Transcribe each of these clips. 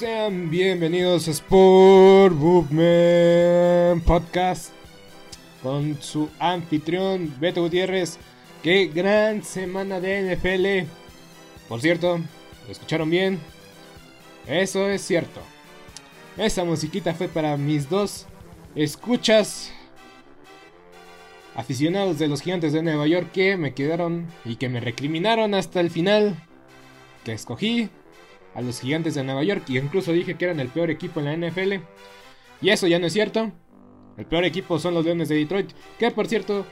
Sean bienvenidos a Sport Movement Podcast con su anfitrión Beto Gutiérrez. Qué gran semana de NFL. Por cierto, ¿lo escucharon bien? Eso es cierto. Esa musiquita fue para mis dos escuchas aficionados de los gigantes de Nueva York que me quedaron y que me recriminaron hasta el final que escogí a los gigantes de Nueva York y incluso dije que eran el peor equipo en la NFL. Y eso ya no es cierto. El peor equipo son los Leones de Detroit, que por cierto,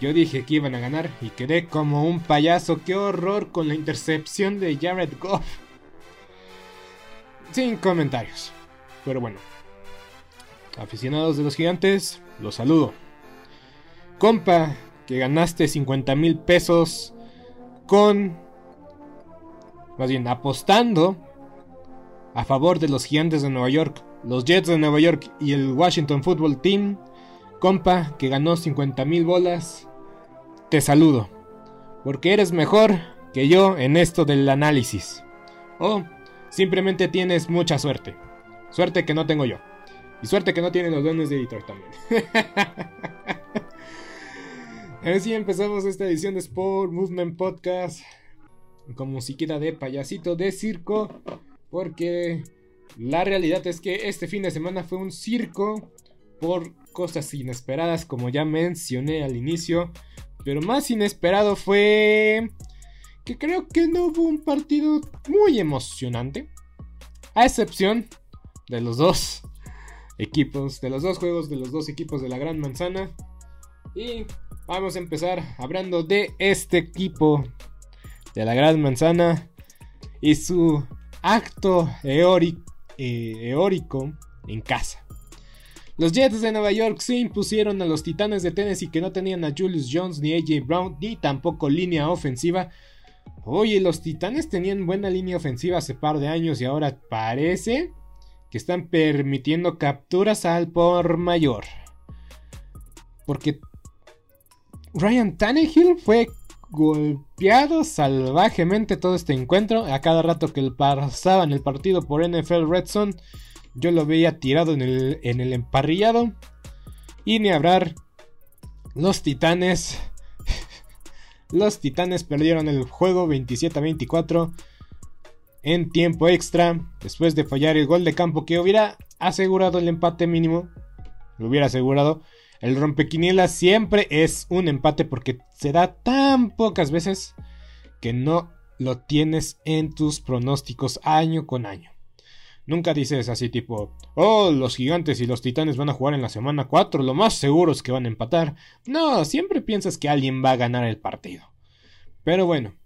yo dije que iban a ganar y quedé como un payaso. Qué horror con la intercepción de Jared Goff. Sin comentarios. Pero bueno. Aficionados de los gigantes, los saludo. Compa, que ganaste 50 mil pesos con más bien apostando a favor de los gigantes de Nueva York, los Jets de Nueva York y el Washington Football Team, compa que ganó 50 mil bolas, te saludo, porque eres mejor que yo en esto del análisis. O simplemente tienes mucha suerte, suerte que no tengo yo, y suerte que no tienen los dones de editor también. Así empezamos esta edición de Sport Movement Podcast con musiquita de payasito de circo. Porque la realidad es que este fin de semana fue un circo por cosas inesperadas, como ya mencioné al inicio. Pero más inesperado fue que creo que no hubo un partido muy emocionante. A excepción de los dos equipos, de los dos juegos de los dos equipos de la Gran Manzana. Y vamos a empezar hablando de este equipo de la Gran Manzana y su acto eh, eórico en casa. Los Jets de Nueva York se impusieron a los Titanes de Tennessee que no tenían a Julius Jones ni AJ Brown ni tampoco línea ofensiva. Oye, los Titanes tenían buena línea ofensiva hace par de años y ahora parece que están permitiendo capturas al por mayor. Porque Ryan Tannehill fue golpeado salvajemente todo este encuentro. A cada rato que pasaban el partido por NFL Red Zone, yo lo veía tirado en el, en el emparrillado. Y ni hablar, los titanes. los titanes perdieron el juego 27 a 24 en tiempo extra. Después de fallar el gol de campo que hubiera asegurado el empate mínimo. Lo hubiera asegurado. El rompequiniela siempre es un empate porque se da tan pocas veces que no lo tienes en tus pronósticos año con año. Nunca dices así tipo, oh, los gigantes y los titanes van a jugar en la semana 4, lo más seguro es que van a empatar. No, siempre piensas que alguien va a ganar el partido. Pero bueno,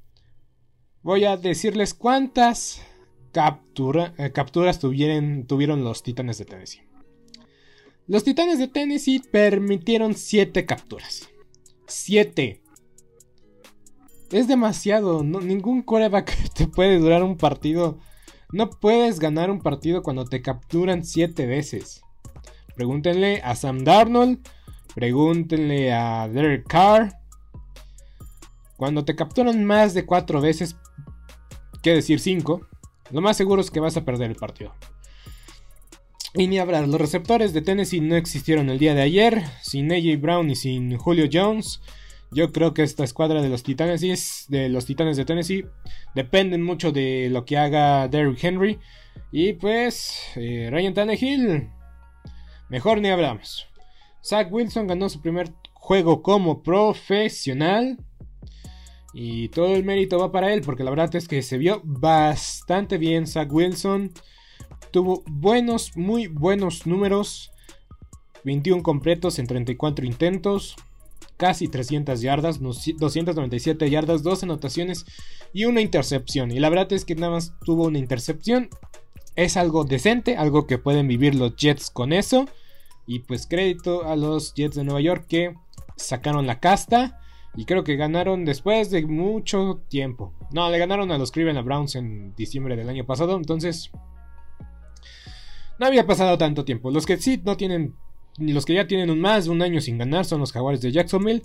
voy a decirles cuántas eh, capturas tuvieron, tuvieron los titanes de Tennessee. Los Titanes de Tennessee permitieron 7 capturas. 7. Es demasiado. ningún coreback te puede durar un partido. No puedes ganar un partido cuando te capturan 7 veces. Pregúntenle a Sam Darnold. Pregúntenle a Derek Carr. Cuando te capturan más de 4 veces, que decir 5, lo más seguro es que vas a perder el partido. Y ni hablar, los receptores de Tennessee no existieron el día de ayer, sin AJ Brown y sin Julio Jones. Yo creo que esta escuadra de los Titanes, de los Titanes de Tennessee, dependen mucho de lo que haga Derrick Henry. Y pues, eh, Ryan Tannehill, mejor ni hablamos. Zach Wilson ganó su primer juego como profesional. Y todo el mérito va para él, porque la verdad es que se vio bastante bien Zach Wilson. Tuvo buenos, muy buenos números. 21 completos en 34 intentos. Casi 300 yardas, 297 yardas, 2 anotaciones y una intercepción. Y la verdad es que nada más tuvo una intercepción. Es algo decente, algo que pueden vivir los Jets con eso. Y pues crédito a los Jets de Nueva York que sacaron la casta. Y creo que ganaron después de mucho tiempo. No, le ganaron a los Cleveland Browns en diciembre del año pasado. Entonces, no había pasado tanto tiempo. Los que sí no tienen, los que ya tienen más de un año sin ganar son los Jaguares de Jacksonville.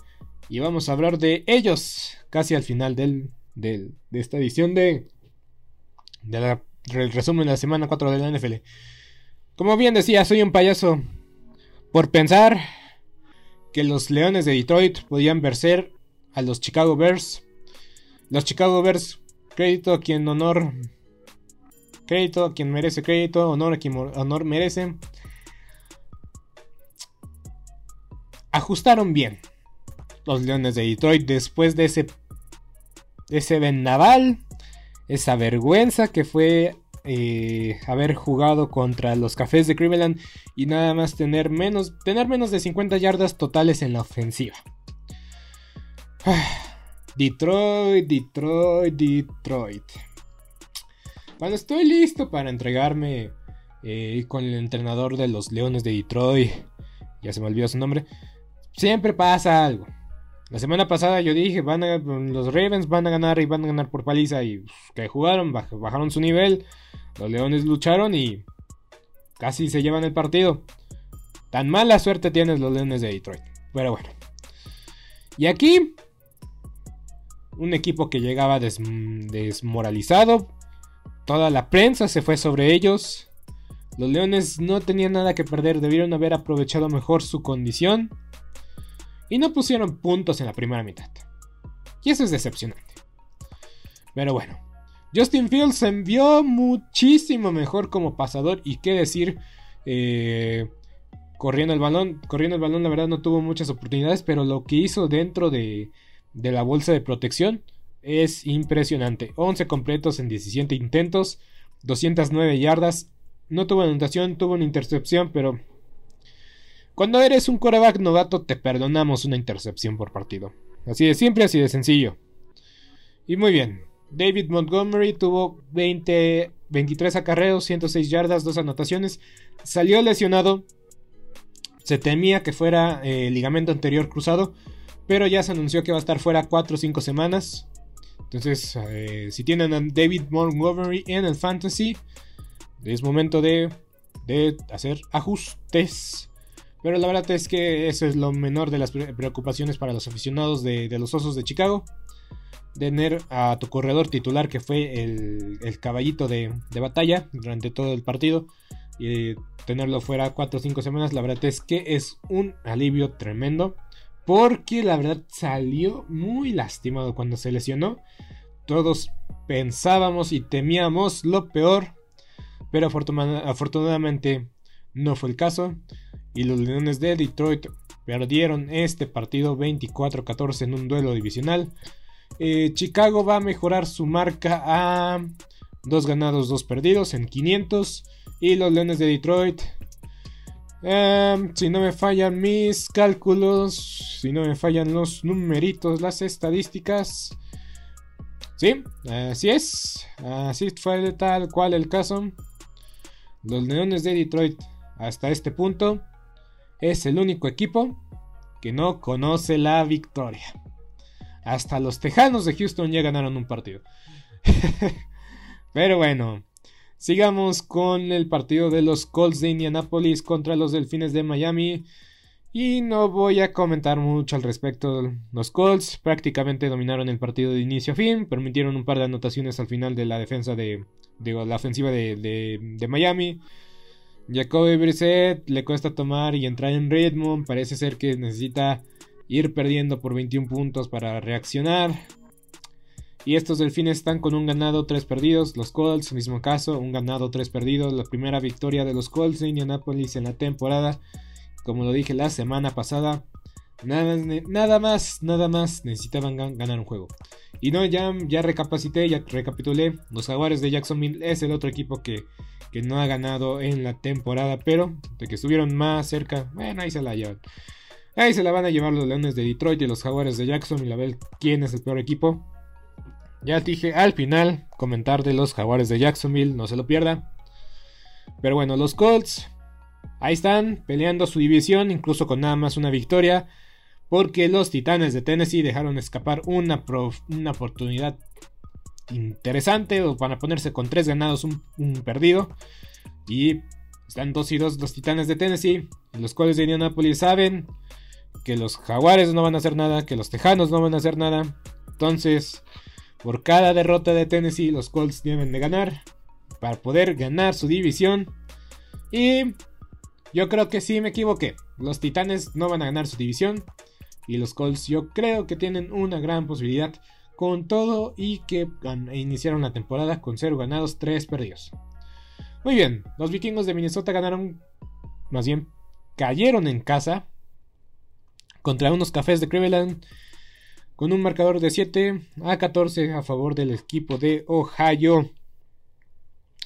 Y vamos a hablar de ellos casi al final del, de esta edición de, de del resumen de la semana 4 de la NFL. Como bien decía, soy un payaso por pensar que los Leones de Detroit podían vencer a los Chicago Bears. Los Chicago Bears, crédito a quien honor. Crédito a quien merece crédito, honor a quien honor merece. Ajustaron bien los Leones de Detroit después de ese, de ese vendaval, esa vergüenza que fue eh, haber jugado contra los Cafés de Cleveland y nada más tener menos, tener menos de 50 yardas totales en la ofensiva. Detroit, Detroit, Detroit. Cuando estoy listo para entregarme eh, con el entrenador de los Leones de Detroit, ya se me olvidó su nombre, siempre pasa algo. La semana pasada yo dije, van a, los Ravens van a ganar y van a ganar por paliza y que jugaron, bajaron su nivel, los Leones lucharon y casi se llevan el partido. Tan mala suerte tienes los Leones de Detroit. Pero bueno. Y aquí un equipo que llegaba desmoralizado. Toda la prensa se fue sobre ellos. Los Leones no tenían nada que perder, debieron haber aprovechado mejor su condición. Y no pusieron puntos en la primera mitad. Y eso es decepcionante. Pero bueno, Justin Fields se envió muchísimo mejor como pasador. Y qué decir, eh, corriendo el balón. Corriendo el balón, la verdad, no tuvo muchas oportunidades. Pero lo que hizo dentro de, de la bolsa de protección es impresionante. 11 completos en 17 intentos, 209 yardas. No tuvo anotación, tuvo una intercepción, pero cuando eres un coreback novato te perdonamos una intercepción por partido. Así de simple, así de sencillo. Y muy bien. David Montgomery tuvo 20, 23 acarreos, 106 yardas, 2 anotaciones. Salió lesionado. Se temía que fuera eh, ligamento anterior cruzado pero ya se anunció que va a estar fuera 4 o 5 semanas. Entonces, eh, si tienen a David Montgomery en el fantasy, es momento de, de hacer ajustes. Pero la verdad es que eso es lo menor de las preocupaciones para los aficionados de, los Osos de Chicago. Tener a tu corredor titular, que fue el, caballito de, de, batalla durante todo el partido, y tenerlo fuera 4 o 5 semanas, la verdad es que es un alivio tremendo. Porque la verdad salió muy lastimado cuando se lesionó. Todos pensábamos y temíamos lo peor. Pero afortunadamente no fue el caso. Y los Leones de Detroit perdieron este partido 24-14 en un duelo divisional. Eh, Chicago va a mejorar su marca a dos ganados, dos perdidos en 500. Y los Leones de Detroit Em, si no me fallan mis cálculos, si no me fallan los numeritos, las estadísticas. Sí, así es. Así fue tal cual el caso. Los Leones de Detroit hasta este punto es el único equipo que no conoce la victoria. Hasta los Tejanos de Houston ya ganaron un partido. Pero bueno, sigamos con el partido de los Colts de Indianapolis contra los Delfines de Miami. Y no voy a comentar mucho al respecto. Los Colts prácticamente dominaron el partido de inicio a fin, permitieron un par de anotaciones al final de la defensa de, la ofensiva de, de, Miami. Jacoby Brissett le cuesta tomar y entrar en ritmo. Parece ser que necesita ir perdiendo por 21 puntos para reaccionar. Y estos delfines están con un ganado, tres perdidos. Los Colts, mismo caso, un ganado, tres perdidos. La primera victoria de los Colts de Indianapolis en la temporada. Como lo dije la semana pasada, nada, nada más, nada más necesitaban ganar un juego. Y no, ya, ya recapacité, ya recapitulé. Los Jaguares de Jacksonville es el otro equipo que, que no ha ganado en la temporada, pero de que estuvieron más cerca, bueno, ahí se la llevan. Ahí se la van a llevar los Leones de Detroit y los Jaguares de Jacksonville a ver quién es el peor equipo. Ya dije al final comentar de los Jaguares de Jacksonville, no se lo pierda. Pero bueno, los Colts Ahí están, peleando su división, incluso con nada más una victoria, porque los Titanes de Tennessee dejaron escapar una, una oportunidad interesante para ponerse con tres ganados, un, perdido. Y están 2 y 2 los Titanes de Tennessee, los cuales de Indianapolis saben que los Jaguares no van a hacer nada, que los Tejanos no van a hacer nada. Entonces, por cada derrota de Tennessee, los Colts deben de ganar para poder ganar su división. Y yo creo que sí me equivoqué. Los Titanes no van a ganar su división. Y los Colts yo creo que tienen una gran posibilidad con todo y que iniciaron la temporada con 0 ganados, 3 perdidos. Muy bien, los vikingos de Minnesota ganaron, más bien cayeron en casa contra unos cafés de Cleveland con un marcador de 7 a 14 a favor del equipo de Ohio.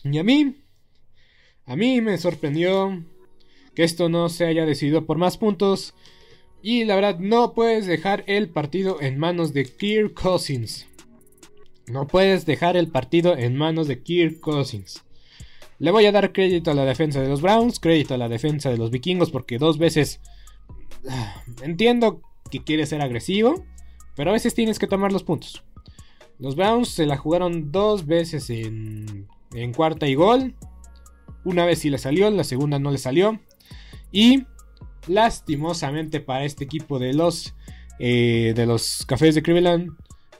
Y a mí, a mí me sorprendió que esto no se haya decidido por más puntos. Y la verdad, no puedes dejar el partido en manos de Kirk Cousins. No puedes dejar el partido en manos de Kirk Cousins. Le voy a dar crédito a la defensa de los Browns, crédito a la defensa de los vikingos, porque dos veces ah, entiendo que quiere ser agresivo, pero a veces tienes que tomar los puntos. Los Browns se la jugaron dos veces en, en cuarta y gol. Una vez sí le salió, la segunda no le salió. Y lastimosamente para este equipo de los, eh, de los Cafés de Cleveland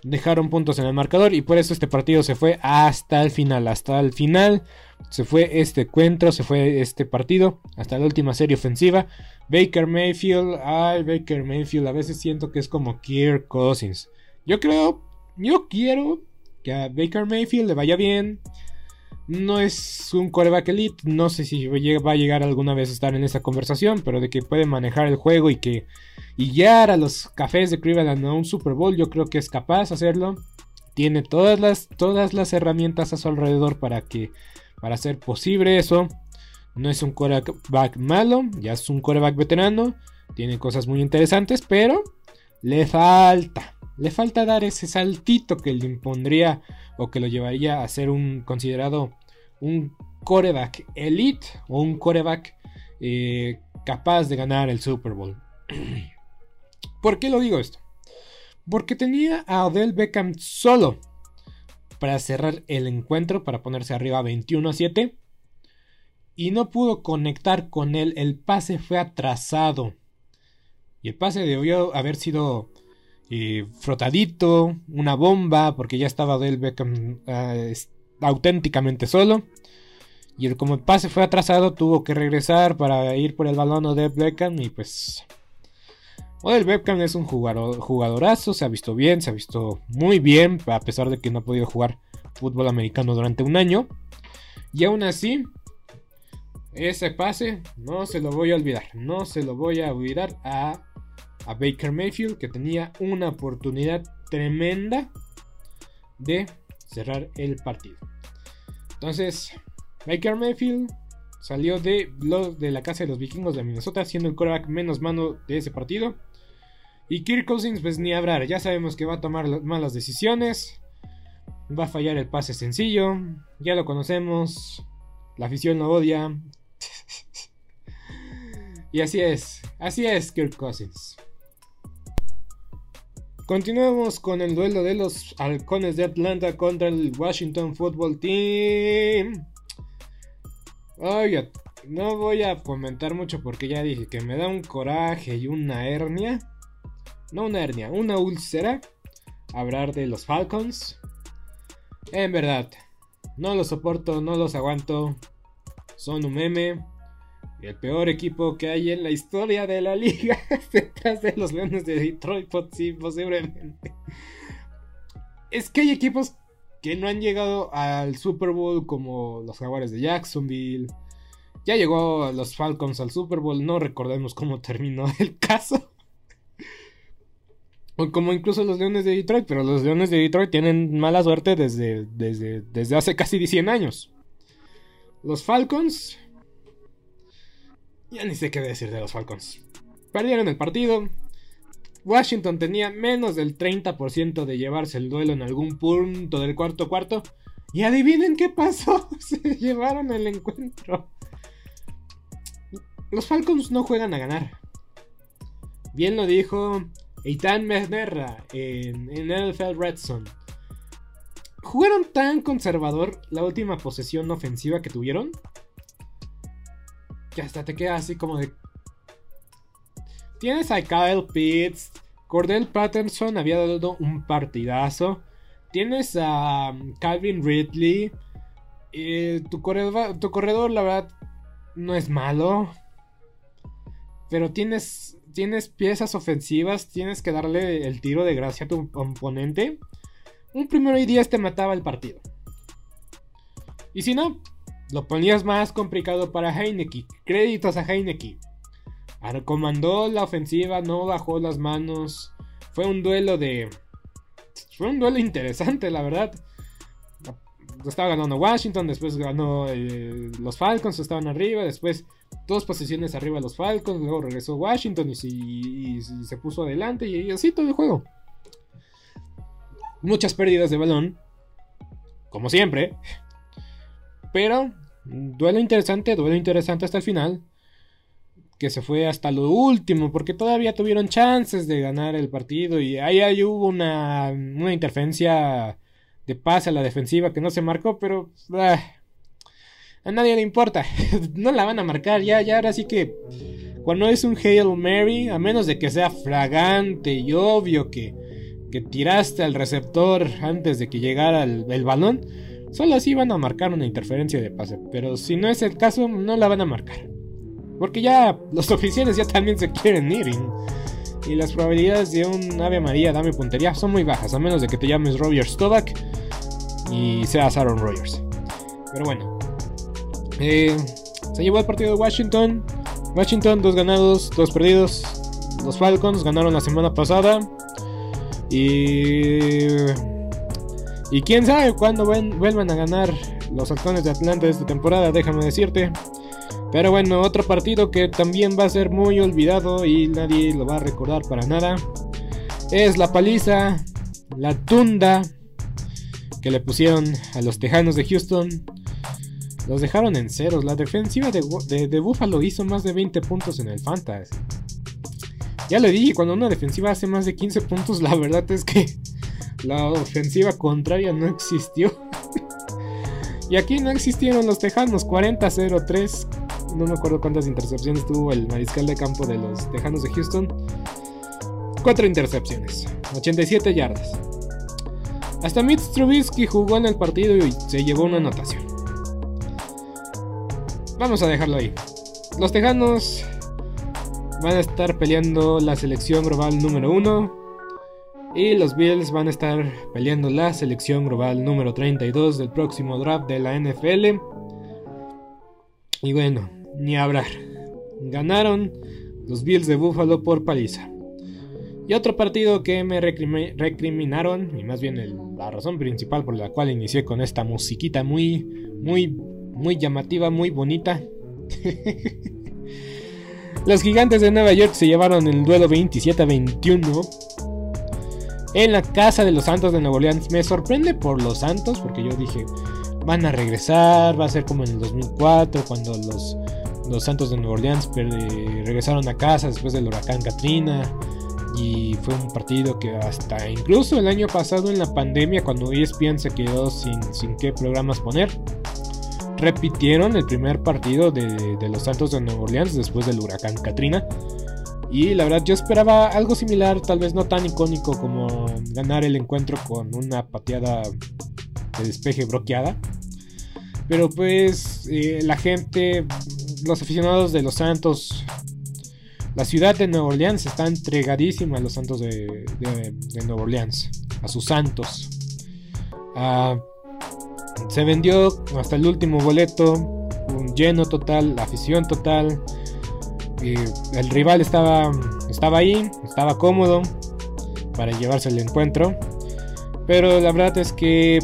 dejaron puntos en el marcador y por eso este partido se fue hasta el final, hasta el final se fue este encuentro, se fue este partido, hasta la última serie ofensiva. Baker Mayfield, ay Baker Mayfield, a veces siento que es como Kirk Cousins. Yo creo, yo quiero que a Baker Mayfield le vaya bien, no es un coreback elite, no sé si va a llegar alguna vez a estar en esa conversación, pero de que puede manejar el juego y que y guiar a los cafés de Cleveland a un Super Bowl, yo creo que es capaz de hacerlo. Tiene todas las, todas las herramientas a su alrededor para que para hacer posible eso. No es un coreback malo, ya es un coreback veterano, tiene cosas muy interesantes, pero le falta le falta dar ese saltito que le impondría o que lo llevaría a ser un considerado un coreback elite o un coreback eh, capaz de ganar el Super Bowl. ¿Por qué lo digo esto? Porque tenía a Odell Beckham solo para cerrar el encuentro, para ponerse arriba 21 a 7. Y no pudo conectar con él. El pase fue atrasado. Y el pase debió haber sido frotadito, una bomba, porque ya estaba Del Beckham ah, auténticamente solo. Y el, como el pase fue atrasado, tuvo que regresar para ir por el balón de Beckham. Y pues. Odell Beckham es un jugador, jugadorazo, se ha visto bien, se ha visto muy bien, a pesar de que no ha podido jugar fútbol americano durante un año. Y aún así, ese pase no se lo voy a olvidar, no se lo voy a olvidar a a Baker Mayfield que tenía una oportunidad tremenda de cerrar el partido. Entonces, Baker Mayfield salió de, de la casa de los vikingos de Minnesota siendo el quarterback menos mano de ese partido. Y Kirk Cousins, pues ni hablar, ya sabemos que va a tomar malas decisiones. Va a fallar el pase sencillo. Ya lo conocemos. La afición lo odia. y así es. Así es Kirk Cousins. continuamos con el duelo de los halcones de Atlanta contra el Washington Football Team. Oiga, no voy a comentar mucho porque ya dije que me da un coraje y una hernia. No una hernia, una úlcera. Hablar de los Falcons. En verdad, no los soporto, no los aguanto. Son un meme. El peor equipo que hay en la historia de la liga. Detrás de los Leones de Detroit, posiblemente. Es que hay equipos que no han llegado al Super Bowl como los Jaguares de Jacksonville. Ya llegó los Falcons al Super Bowl, no recordemos cómo terminó el caso. O como incluso los Leones de Detroit, pero los Leones de Detroit tienen mala suerte desde, desde, desde hace casi 100 años. Los Falcons... Ya ni sé qué decir de los Falcons. Perdieron el partido. Washington tenía menos del 30% de llevarse el duelo en algún punto del cuarto cuarto. Y adivinen qué pasó. Se llevaron el encuentro. Los Falcons no juegan a ganar. Bien lo dijo Eitan Meznerra en, en NFL Red. Jugaron tan conservador la última posesión ofensiva que tuvieron. Que hasta te queda así como de. Tienes a Kyle Pitts. Cordell Patterson había dado un partidazo. Tienes a um, Calvin Ridley. Eh, tu, corredor, la verdad, no es malo. Pero tienes, tienes piezas ofensivas, tienes que darle el tiro de gracia a tu oponente. Un primero y 10 te mataba el partido. Y si no, lo ponías más complicado para Heineke. Créditos a Heineke. Comandó la ofensiva, no bajó las manos. Fue un duelo de. Fue un duelo interesante, la verdad. Estaba ganando Washington, después ganó eh, los Falcons, estaban arriba, después dos posiciones arriba los Falcons, luego regresó Washington y, se puso adelante y, así todo el juego. Muchas pérdidas de balón, como siempre, pero duelo interesante, duelo interesante hasta el final, que se fue hasta lo último, porque todavía tuvieron chances de ganar el partido y ahí, ahí hubo una, una interferencia de pase a la defensiva que no se marcó, pero... Ah, a nadie le importa. no la van a marcar ya, ya ahora sí que cuando es un Hail Mary, a menos de que sea fragante y obvio que, que tiraste al receptor antes de que llegara el, balón, solo así van a marcar una interferencia de pase. Pero si no es el caso, no la van a marcar. Porque ya los oficiales ya también se quieren ir. Y, las probabilidades de un Ave María dame puntería son muy bajas, a menos de que te llames Roger Stovak y seas Aaron Rodgers. Pero bueno, eh, se llevó el partido de Washington. Washington, dos ganados, dos perdidos. Los Falcons ganaron la semana pasada. Y. Y quién sabe cuándo vuelvan a ganar los halcones de Atlanta esta temporada, déjame decirte. Pero bueno, otro partido que también va a ser muy olvidado y nadie lo va a recordar para nada. Es la paliza, la tunda que le pusieron a los Tejanos de Houston los dejaron en ceros. La defensiva de, Buffalo hizo más de 20 puntos en el Fantasy. Ya le dije, cuando una defensiva hace más de 15 puntos, la verdad es que la ofensiva contraria no existió. y aquí no existieron los Tejanos, 40-0-3. No me acuerdo cuántas intercepciones tuvo el mariscal de campo de los Tejanos de Houston. 4 intercepciones, 87 yardas. Hasta Mitch Trubisky jugó en el partido y se llevó una anotación. Vamos a dejarlo ahí. Los Tejanos van a estar peleando la selección global número 1. Y los Bills van a estar peleando la selección global número 32 del próximo draft de la NFL. Y bueno, ni hablar. Ganaron los Bills de Buffalo por paliza. Y otro partido que me recriminaron, y más bien la razón principal por la cual inicié con esta musiquita muy, muy muy llamativa, muy bonita. Los gigantes de Nueva York se llevaron el duelo 27 a 21 en la casa de los Santos de Nueva Orleans. Me sorprende por los Santos porque yo dije, van a regresar, va a ser como en el 2004 cuando los, los Santos de Nueva Orleans regresaron a casa después del huracán Katrina. Y fue un partido que hasta incluso el año pasado en la pandemia, cuando ESPN se quedó sin, sin qué programas poner, repitieron el primer partido de, de los Santos de Nueva Orleans después del huracán Katrina. Y la verdad yo esperaba algo similar, tal vez no tan icónico como ganar el encuentro con una pateada de despeje bloqueada. Pero pues eh, la gente, los aficionados de los Santos, la ciudad de Nueva Orleans está entregadísima a los Santos de, Nueva Orleans, a sus Santos. Ah, se vendió hasta el último boleto, un lleno total, afición total. el rival estaba, estaba ahí, estaba cómodo para llevarse el encuentro. Pero la verdad es que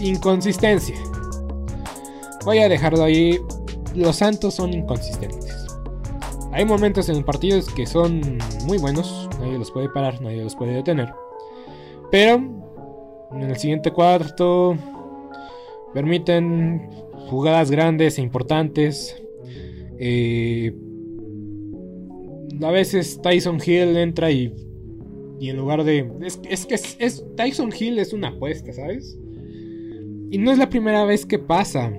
inconsistencia. Voy a dejarlo ahí. Los Santos son inconsistentes. Hay momentos en el partido que son muy buenos. Nadie los puede parar, nadie los puede detener. Pero en el siguiente cuarto permiten jugadas grandes e importantes. Eh, a veces Tyson Hill entra y, y en lugar de... Es, que es, Tyson Hill es una apuesta, ¿sabes? Y no es la primera vez que pasa.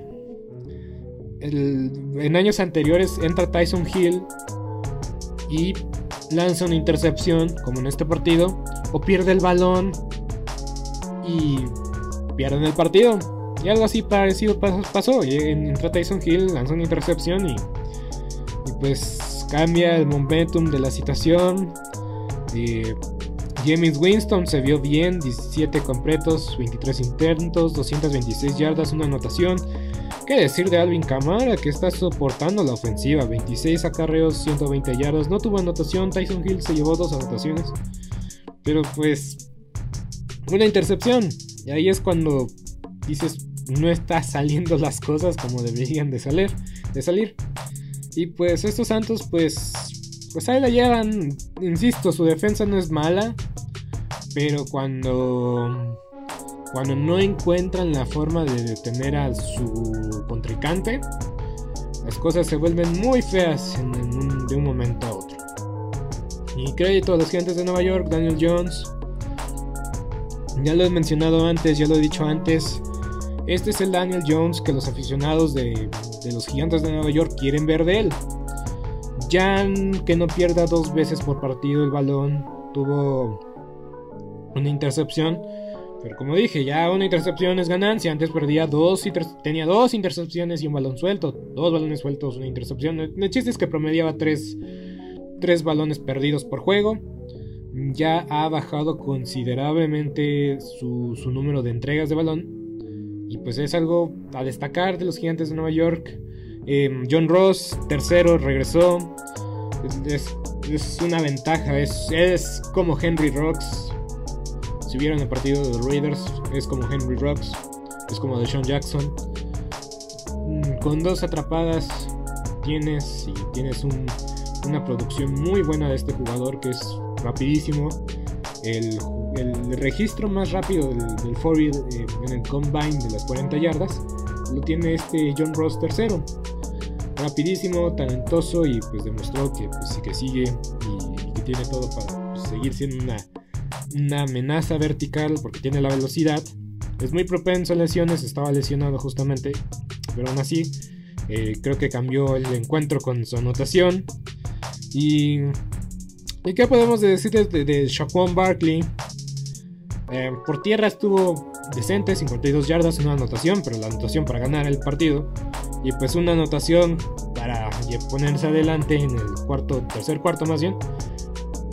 En años anteriores entra Tyson Hill y lanza una intercepción, como en este partido, o pierde el balón y pierden el partido. Y algo así parecido pasó. Entra Tyson Hill, lanza una intercepción y, pues cambia el momentum de la situación. James Winston se vio bien, 17 completos, 23 intentos, 226 yardas, una anotación. ¿Qué decir de Alvin Kamara que está soportando la ofensiva? 26 acarreos, 120 yardas, no tuvo anotación, Tyson Hill se llevó dos anotaciones. Pero pues una intercepción. Y ahí es cuando dices, no está saliendo las cosas como deberían de salir. De salir. Y pues estos Santos pues pues ahí la llevan, insisto, su defensa no es mala, pero cuando cuando no encuentran la forma de detener a su contrincante, las cosas se vuelven muy feas de un momento a otro. Y crédito a los gigantes de Nueva York, Daniel Jones. Ya lo he mencionado antes, ya lo he dicho antes. Este es el Daniel Jones que los aficionados de, de los gigantes de Nueva York quieren ver de él. Jan, que no pierda dos veces por partido el balón, tuvo una intercepción. Pero como dije, ya una intercepción es ganancia. Antes perdía dos, tenía dos intercepciones y un balón suelto. Dos balones sueltos, una intercepción. El chiste es que promediaba tres, tres balones perdidos por juego. Ya ha bajado considerablemente su, número de entregas de balón. Y pues es algo a destacar de los gigantes de Nueva York. Em, John Ross, tercero, regresó. Es, una ventaja. Es, es, como Henry Rocks. Si vieron el partido de los Raiders, es como Henry Rocks. Es como de Sean Jackson. Mm, con dos atrapadas tienes y tienes una producción muy buena de este jugador que es rapidísimo. El, registro más rápido del, del eh, en el combine de las 40 yardas lo tiene este John Ross tercero rapidísimo, talentoso y pues demostró que pues que sigue y, que tiene todo para pues, seguir siendo una, una amenaza vertical porque tiene la velocidad. Es muy propenso a lesiones, estaba lesionado justamente, pero aún así eh, creo que cambió el encuentro con su anotación. Y, ¿y qué podemos decir de, de Shaquan Barkley? Eh, por tierra estuvo decente, 52 yardas, una anotación, pero la anotación para ganar el partido. Y pues una anotación para ponerse adelante en el cuarto, tercer cuarto más bien.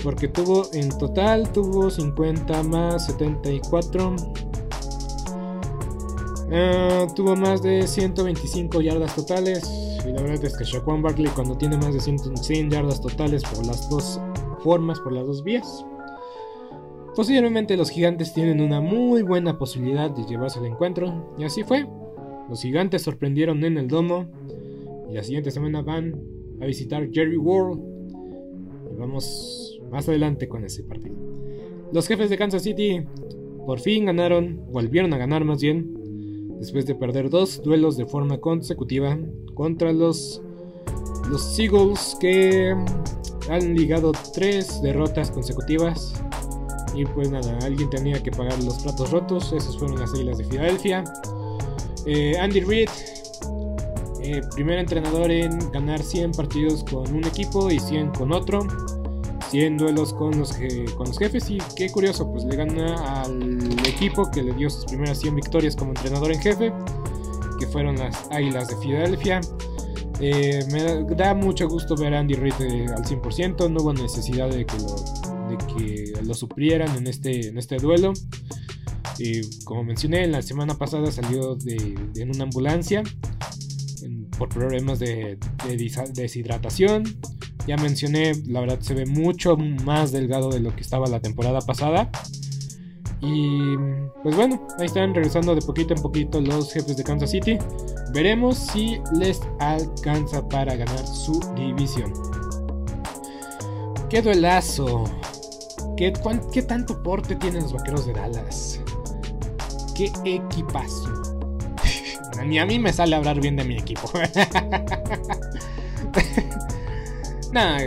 Porque tuvo en total, tuvo 50 más 74. Ah, tuvo más de 125 yardas totales. Y la verdad es que Shaquan Barkley cuando tiene más de 100 yardas totales por las dos formas, por las dos vías. Posiblemente los gigantes tienen una muy buena posibilidad de llevarse el encuentro. Y así fue. Los gigantes sorprendieron en el domo y la siguiente semana van a visitar Jerry World. Y vamos más adelante con ese partido. Los jefes de Kansas City por fin ganaron, volvieron a ganar más bien, después de perder dos duelos de forma consecutiva contra los, los Seagulls que han ligado tres derrotas consecutivas. Y pues nada, alguien tenía que pagar los platos rotos. Esas fueron las Águilas de Filadelfia. Eh, Andy Reid, eh, primer entrenador en ganar 100 partidos con un equipo y 100 con otro. 100 duelos con los, con los jefes y qué curioso, pues le gana al equipo que le dio sus primeras 100 victorias como entrenador en jefe, que fueron las Águilas de Filadelfia. Eh, me da mucho gusto ver a Andy Reid eh, al 100%, no hubo necesidad de que lo, de que lo suprieran en este, en este duelo. Como mencioné, la semana pasada salió de, en una ambulancia por problemas de, deshidratación. Ya mencioné, la verdad se ve mucho más delgado de lo que estaba la temporada pasada. Y pues bueno, ahí están regresando de poquito en poquito los jefes de Kansas City. Veremos si les alcanza para ganar su división. ¡Qué duelazo! ¿Qué, ¿Qué tanto porte tienen los vaqueros de Dallas? ¡Qué equipazo! Ni a mí me sale hablar bien de mi equipo. Nah,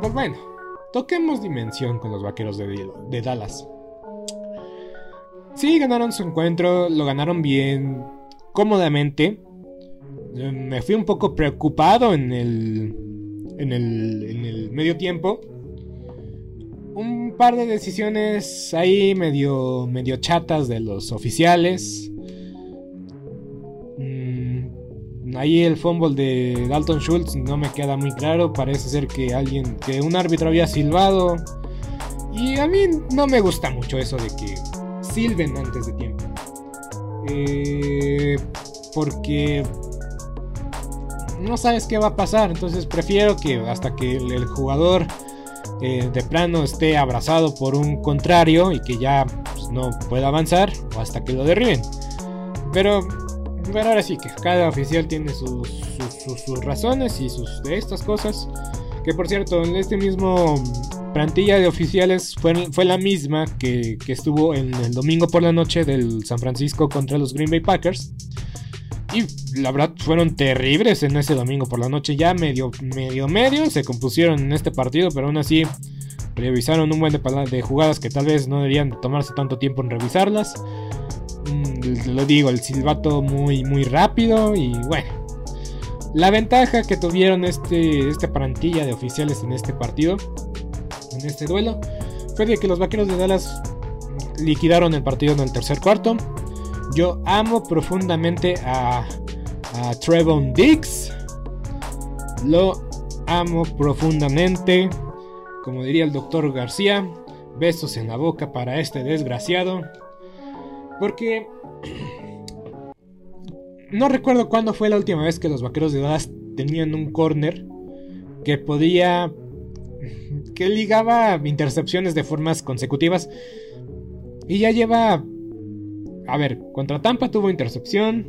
pues bueno, toquemos dimensión con los vaqueros de, Dallas. Sí, ganaron su encuentro, lo ganaron bien, cómodamente. Me fui un poco preocupado en el, en el, en el medio tiempo. Un par de decisiones ahí medio chatas de los oficiales. Ahí el fumble de Dalton Schultz no me queda muy claro. Parece ser que alguien, que un árbitro había silbado. Y a mí no me gusta mucho eso de que silben antes de tiempo. Eh, porque no sabes qué va a pasar. Entonces prefiero que hasta que el, jugador eh, de plano esté abrazado por un contrario y que ya pues, no pueda avanzar o hasta que lo derriben. Pero pero ahora sí que cada oficial tiene sus, razones y sus de estas cosas. Que por cierto, en este mismo plantilla de oficiales fue, fue la misma que, estuvo en el domingo por la noche del San Francisco contra los Green Bay Packers. Y la verdad fueron terribles en ese domingo por la noche. Ya medio, medio, medio se compusieron en este partido, pero aún así revisaron un buen de, de jugadas que tal vez no deberían tomarse tanto tiempo en revisarlas. Lo digo, el silbato muy, muy rápido y bueno. La ventaja que tuvieron este, esta plantilla de oficiales en este partido, en este duelo, fue de que los vaqueros de Dallas liquidaron el partido en el tercer cuarto. Yo amo profundamente a, a Trevon Diggs. Lo amo profundamente. Como diría el doctor García, besos en la boca para este desgraciado. Porque no recuerdo cuándo fue la última vez que los vaqueros de Dallas tenían un corner que podía. que ligaba intercepciones de formas consecutivas. Y ya lleva. A ver, contra Tampa tuvo intercepción.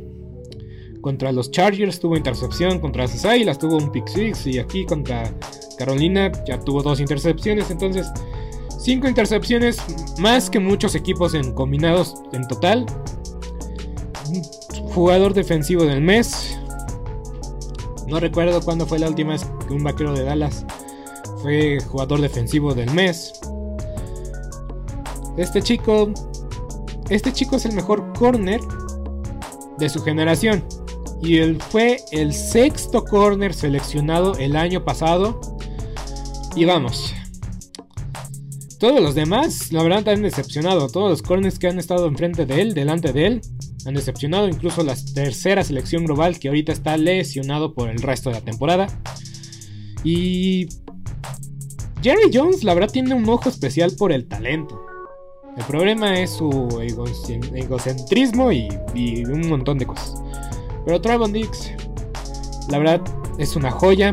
Contra los Chargers tuvo intercepción. Contra las Águilas tuvo un pick six. Y aquí contra Carolina ya tuvo dos intercepciones. Entonces 5 intercepciones, más que muchos equipos en combinados en total. Jugador defensivo del mes. No recuerdo cuándo fue la última vez que un vaquero de Dallas fue jugador defensivo del mes. Este chico. Este chico es el mejor corner de su generación. Y él fue el sexto corner seleccionado el año pasado. Y vamos, todos los demás, la verdad, han decepcionado. Todos los corners que han estado enfrente de él, delante de él, han decepcionado. Incluso la tercera selección global que ahorita está lesionado por el resto de la temporada. Y Jerry Jones, la verdad, tiene un ojo especial por el talento. El problema es su egocentrismo y, un montón de cosas. Pero Trevon Dix, la verdad, es una joya.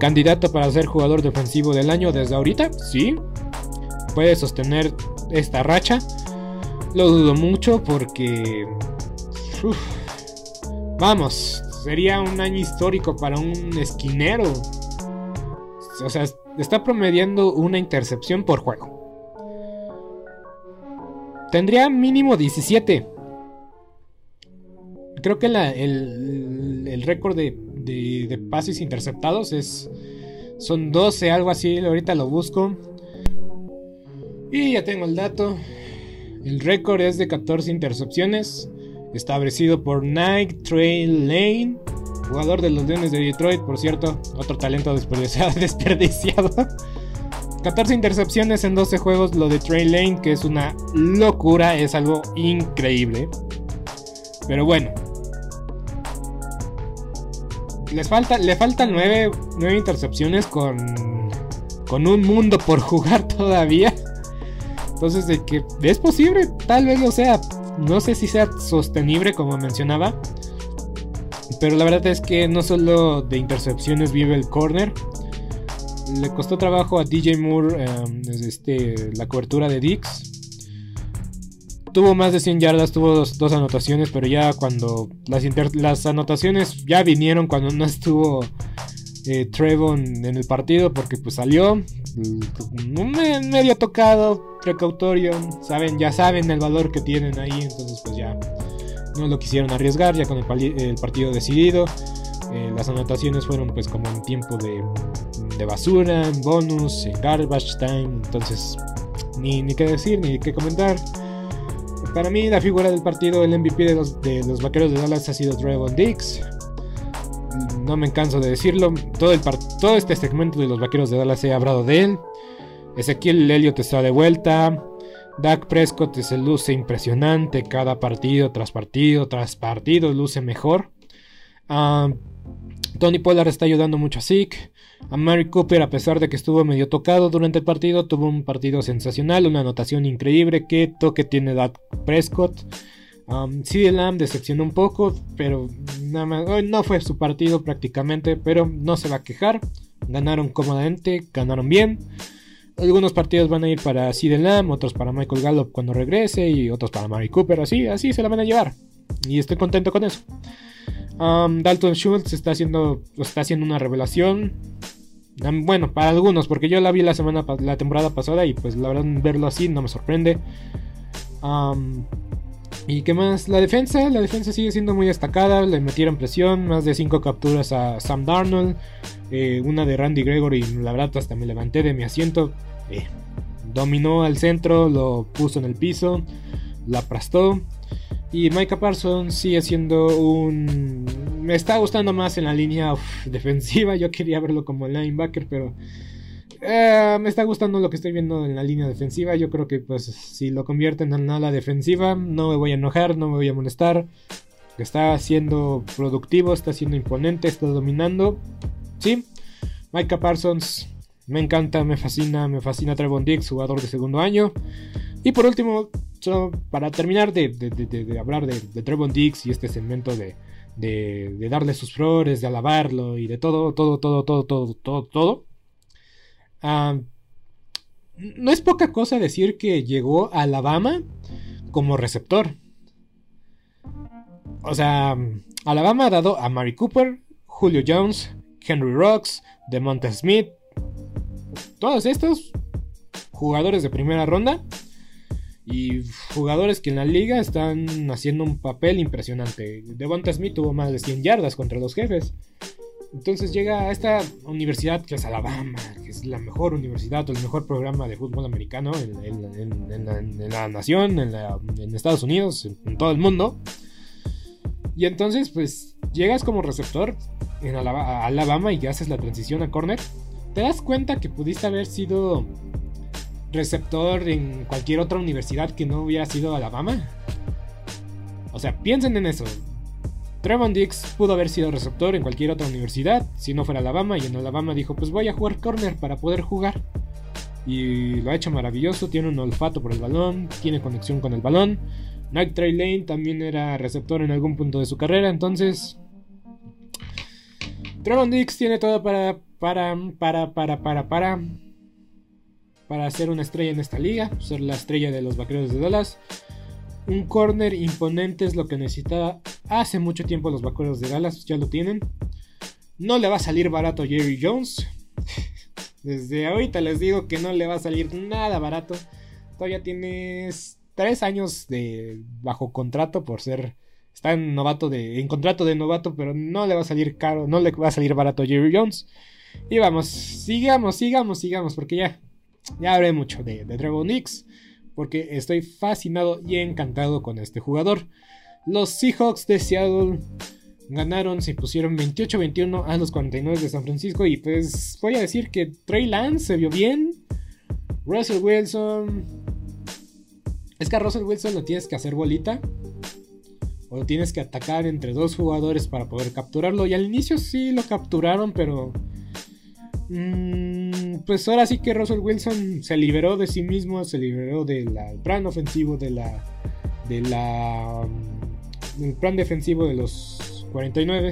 Candidato para ser jugador defensivo del año desde ahorita, sí puede sostener esta racha. Lo dudo mucho porque... vamos, sería un año histórico para un esquinero. O sea, está promediando una intercepción por juego. Tendría mínimo 17. Creo que el, récord de, de, pases interceptados es Son 12, algo así. Ahorita lo busco. Y ya tengo el dato. El récord es de 14 intercepciones. Establecido por Nike Trail Lane. Jugador de los Leones de Detroit, por cierto. Otro talento desperdiciado. 14 intercepciones en 12 juegos. Lo de Trail Lane, que es una locura. Es algo increíble. Pero bueno, les falta, le faltan 9, intercepciones con, con un mundo por jugar todavía. Entonces, de que es posible, tal vez lo sea. No sé si sea sostenible, como mencionaba. Pero la verdad es que no solo de intercepciones vive el corner. Le costó trabajo a DJ Moore em, este, la cobertura de Dix tuvo más de 100 yardas, tuvo dos, anotaciones, pero ya cuando las, anotaciones ya vinieron cuando no estuvo eh, Trevon en el partido porque pues salió mm, medio tocado, precautorio, saben, ya saben el valor que tienen ahí, entonces pues ya no lo quisieron arriesgar ya con el, partido decidido. Eh, las anotaciones fueron pues como en tiempo de, basura, en bonus, garbage time, entonces ni, ni qué decir, ni qué comentar. Para mí, la figura del partido, el MVP de los, de los vaqueros de Dallas ha sido Trevon Dix. No me canso de decirlo. Todo, el todo este segmento de los vaqueros de Dallas he hablado de él. Ezequiel Elliott está de vuelta. Dak Prescott se luce impresionante. Cada partido tras partido tras partido luce mejor. Tony Pollard está ayudando mucho a Zeke. A Mary Cooper, a pesar de que estuvo medio tocado durante el partido, tuvo un partido sensacional, una anotación increíble. Que toque tiene Dak Prescott. Um, CD Lamb decepcionó un poco, pero nada más, no fue su partido prácticamente, pero no se va a quejar. Ganaron cómodamente, ganaron bien. Algunos partidos van a ir para CD Lamb, otros para Michael Gallup cuando regrese y otros para Mary Cooper, así, así se la van a llevar. Y estoy contento con eso. Dalton Schultz está haciendo, está haciendo una revelación. Bueno, para algunos, porque yo la vi la semana la temporada pasada y pues la verdad verlo así no me sorprende. Y qué más, la defensa, la defensa sigue siendo muy destacada, le metieron presión, más de 5 capturas a Sam Darnold, eh, una de Randy Gregory, la verdad hasta me levanté de mi asiento, eh, dominó al centro, lo puso en el piso, la aplastó. Y Micah Parsons sigue siendo un... Me está gustando más en la línea defensiva. Yo quería verlo como linebacker, pero... Eh, me está gustando lo que estoy viendo en la línea defensiva. Yo creo que pues si lo convierten en ala defensiva, no me voy a enojar, no me voy a molestar. Está siendo productivo, está siendo imponente, está dominando. Sí, Micah Parsons me encanta, me fascina, me fascina Trevon Dix, jugador de segundo año. Y por último, para terminar de, hablar de, Trevon Dix y este segmento de, darle sus flores, de alabarlo y de todo, todo, todo, todo, todo, todo, todo. Ah, no es poca cosa decir que llegó a Alabama como receptor. O sea, Alabama ha dado a Mari Cooper, Julio Jones, Henry Rocks, DeMonte Smith. Todos estos jugadores de primera ronda y jugadores que en la liga están haciendo un papel impresionante. Devonta Smith tuvo más de 100 yardas contra los jefes. Entonces llega a esta universidad que es Alabama, que es la mejor universidad o el mejor programa de fútbol americano en, la, nación, en, Estados Unidos, en, todo el mundo. Y entonces pues llegas como receptor en Alabama y haces la transición a corner. Te das cuenta que pudiste haber sido receptor en cualquier otra universidad que no hubiera sido Alabama? O sea, piensen en eso. Trevon Dix pudo haber sido receptor en cualquier otra universidad, si no fuera Alabama, y en Alabama dijo, pues voy a jugar corner para poder jugar. Y lo ha hecho maravilloso, tiene un olfato por el balón, tiene conexión con el balón. Night Trail Lane también era receptor en algún punto de su carrera, entonces... Trevon Dix tiene todo para, para, para, para, para, para para ser una estrella en esta liga, ser la estrella de los Vaqueros de Dallas. Un corner imponente es lo que necesitaba hace mucho tiempo los Vaqueros de Dallas, ya lo tienen. No le va a salir barato Jerry Jones. Desde ahorita les digo que no le va a salir nada barato. Todavía tienes tres años de bajo contrato por ser está en novato de en contrato de novato, pero no le va a salir caro, no le va a salir barato Jerry Jones. Y vamos, sigamos, sigamos, sigamos, porque ya, ya hablé mucho de, de Trevor Nix, porque estoy fascinado y encantado con este jugador. Los Seahawks de Seattle ganaron, se pusieron 28-21 a los 49 de San Francisco y pues voy a decir que Trey Lance se vio bien. Russell Wilson... Es que a Russell Wilson lo tienes que hacer bolita. O lo tienes que atacar entre dos jugadores para poder capturarlo. Y al inicio sí lo capturaron, pero... Mm, pues ahora sí que Russell Wilson se liberó de sí mismo, se liberó del plan ofensivo, de la... De la... Mm, del plan defensivo de los 49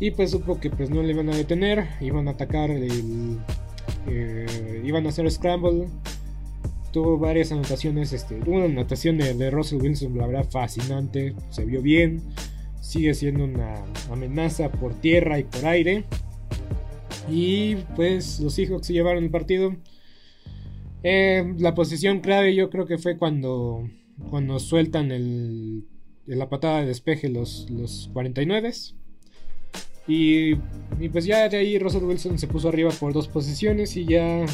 y pues supo que pues no le iban a detener, iban a atacar el, eh, iban a hacer scramble. Tuvo varias anotaciones, este, una anotación de, Russell Wilson, la verdad fascinante, se vio bien, sigue siendo una amenaza por tierra y por aire. Y pues los Seahawks se llevaron el partido. Eh, la posición clave yo creo que fue cuando, cuando sueltan el, la patada de despeje los, los 49. Y, y, pues ya de ahí Russell Wilson se puso arriba por dos posiciones y ya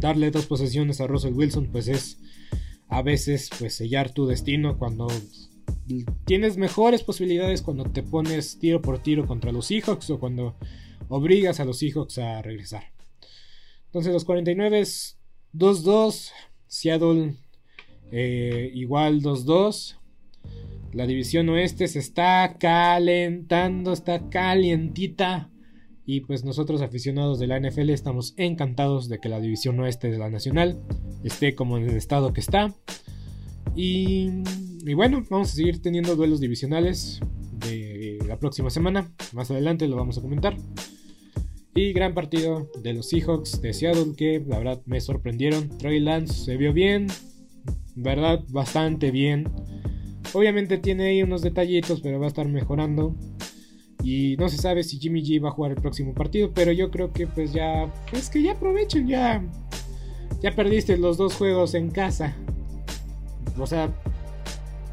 darle dos posiciones a Russell Wilson pues es a veces pues sellar tu destino cuando tienes mejores posibilidades cuando te pones tiro por tiro contra los Seahawks o cuando obligas a los Seahawks a regresar. Entonces los 49 2-2, Seattle eh, igual 2-2. La división oeste se está calentando, está calientita. Y pues nosotros aficionados de la NFL estamos encantados de que la división oeste de la nacional esté como en el estado que está. Y bueno, vamos a seguir teniendo duelos divisionales de la próxima semana. Más adelante lo vamos a comentar. Y gran partido de los Seahawks de Seattle que la verdad me sorprendieron. Trey Lance se vio bien, verdad, bastante bien. Obviamente tiene ahí unos detallitos, pero va a estar mejorando. Y no se sabe si Jimmy G va a jugar el próximo partido, pero yo creo que pues ya, es que ya aprovechen, ya, ya perdiste los dos juegos en casa. O sea,